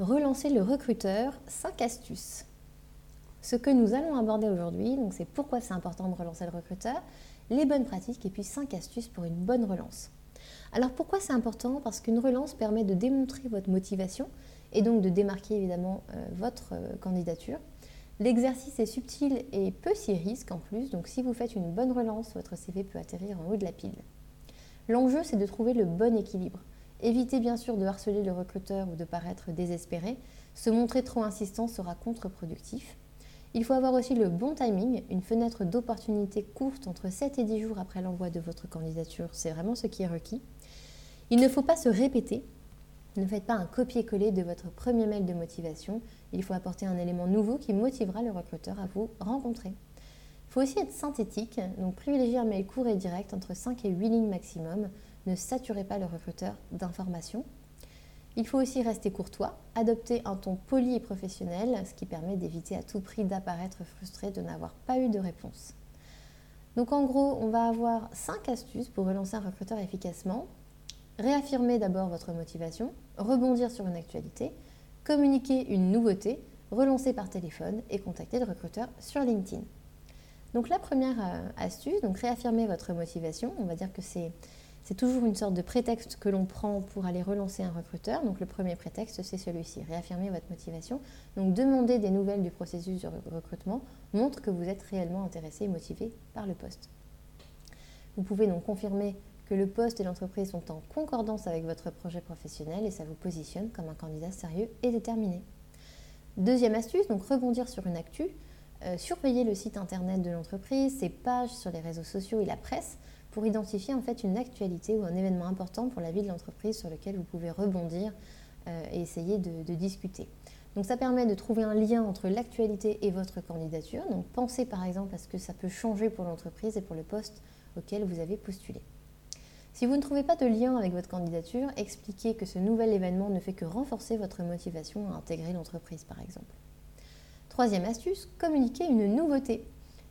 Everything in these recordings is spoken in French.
Relancer le recruteur, 5 astuces. Ce que nous allons aborder aujourd'hui, c'est pourquoi c'est important de relancer le recruteur, les bonnes pratiques et puis 5 astuces pour une bonne relance. Alors pourquoi c'est important? Parce qu'une relance permet de démontrer votre motivation et donc de démarquer évidemment euh, votre euh, candidature. L'exercice est subtil et peu si risque en plus, donc si vous faites une bonne relance, votre CV peut atterrir en haut de la pile. L'enjeu c'est de trouver le bon équilibre. Évitez bien sûr de harceler le recruteur ou de paraître désespéré. Se montrer trop insistant sera contre-productif. Il faut avoir aussi le bon timing, une fenêtre d'opportunité courte entre 7 et 10 jours après l'envoi de votre candidature, c'est vraiment ce qui est requis. Il ne faut pas se répéter, ne faites pas un copier-coller de votre premier mail de motivation, il faut apporter un élément nouveau qui motivera le recruteur à vous rencontrer. Il faut aussi être synthétique, donc privilégier un mail court et direct entre 5 et 8 lignes maximum, ne saturez pas le recruteur d'informations. Il faut aussi rester courtois, adopter un ton poli et professionnel, ce qui permet d'éviter à tout prix d'apparaître frustré de n'avoir pas eu de réponse. Donc en gros, on va avoir 5 astuces pour relancer un recruteur efficacement. Réaffirmer d'abord votre motivation, rebondir sur une actualité, communiquer une nouveauté, relancer par téléphone et contacter le recruteur sur LinkedIn. Donc la première euh, astuce, donc réaffirmer votre motivation, on va dire que c'est c'est toujours une sorte de prétexte que l'on prend pour aller relancer un recruteur. Donc le premier prétexte, c'est celui-ci, réaffirmer votre motivation. Donc demander des nouvelles du processus de recrutement montre que vous êtes réellement intéressé et motivé par le poste. Vous pouvez donc confirmer que le poste et l'entreprise sont en concordance avec votre projet professionnel et ça vous positionne comme un candidat sérieux et déterminé. Deuxième astuce, donc rebondir sur une actu. Euh, surveiller le site internet de l'entreprise, ses pages sur les réseaux sociaux et la presse pour identifier en fait une actualité ou un événement important pour la vie de l'entreprise sur lequel vous pouvez rebondir euh, et essayer de, discuter. Donc ça permet de trouver un lien entre l'actualité et votre candidature. Donc pensez par exemple à ce que ça peut changer pour l'entreprise et pour le poste auquel vous avez postulé. Si vous ne trouvez pas de lien avec votre candidature, expliquez que ce nouvel événement ne fait que renforcer votre motivation à intégrer l'entreprise par exemple. Troisième astuce, communiquer une nouveauté.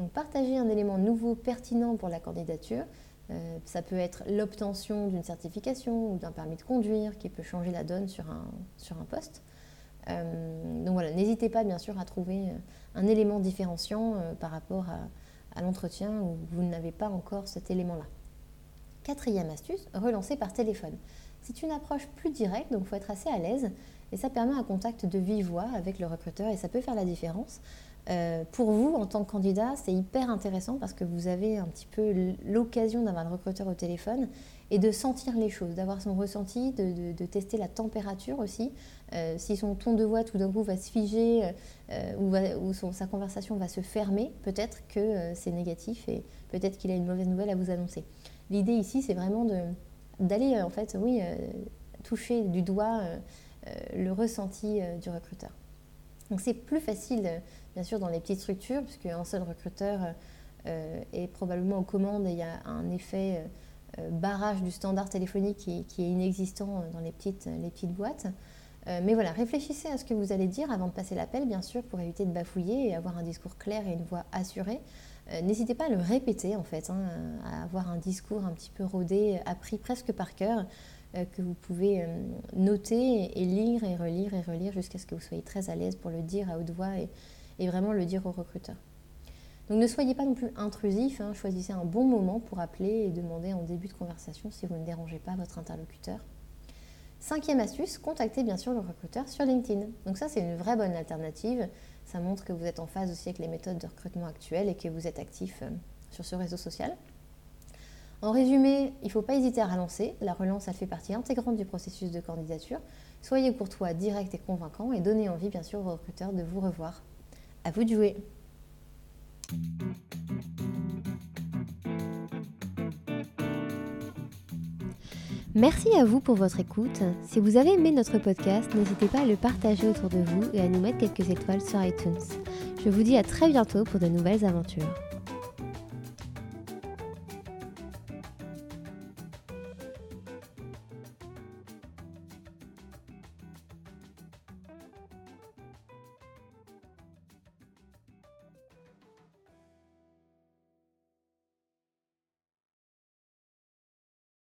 Donc partager un élément nouveau pertinent pour la candidature, euh, ça peut être l'obtention d'une certification ou d'un permis de conduire qui peut changer la donne sur un, poste. Euh, donc voilà, n'hésitez pas bien sûr à trouver euh, un élément différenciant par rapport à, à l'entretien où vous n'avez pas encore cet élément-là. Quatrième astuce, relancer par téléphone. C'est une approche plus directe, donc il faut être assez à l'aise et ça permet un contact de vive voix avec le recruteur et ça peut faire la différence. Euh, pour vous, en tant que candidat, c'est hyper intéressant parce que vous avez un petit peu l'occasion d'avoir le recruteur au téléphone et de sentir les choses, d'avoir son ressenti, de, tester la température aussi. Euh, si son ton de voix tout d'un coup va se figer euh, ou, sa conversation va se fermer, peut-être que c'est négatif et peut-être qu'il a une mauvaise nouvelle à vous annoncer. L'idée ici, c'est vraiment d'aller, en fait, oui, toucher du doigt le ressenti du recruteur. Donc c'est plus facile, bien sûr, dans les petites structures, puisque un seul recruteur euh, est probablement aux commandes et il y a un effet euh, barrage du standard téléphonique qui, est inexistant dans les petites, boîtes. Euh, mais voilà, réfléchissez à ce que vous allez dire avant de passer l'appel, bien sûr, pour éviter de bafouiller et avoir un discours clair et une voix assurée. N'hésitez pas à le répéter, en fait, hein, à avoir un discours un petit peu rodé, appris presque par cœur. Euh, que vous pouvez euh, noter et lire et relire et relire jusqu'à ce que vous soyez très à l'aise pour le dire à haute voix et, vraiment le dire au recruteur. Donc ne soyez pas non plus intrusif, hein. choisissez un bon moment pour appeler et demander en début de conversation si vous ne dérangez pas votre interlocuteur. Cinquième astuce, contactez bien sûr le recruteur sur LinkedIn. Donc ça c'est une vraie bonne alternative, ça montre que vous êtes en phase aussi avec les méthodes de recrutement actuelles et que vous êtes actif euh, sur ce réseau social. En résumé, il ne faut pas hésiter à relancer. La relance, elle fait partie intégrante du processus de candidature. Soyez courtois, direct et convaincant et donnez envie, bien sûr, aux recruteurs de vous revoir. À vous de jouer. Merci à vous pour votre écoute. Si vous avez aimé notre podcast, n'hésitez pas à le partager autour de vous et à nous mettre quelques étoiles sur iTunes. Je vous dis à très bientôt pour de nouvelles aventures.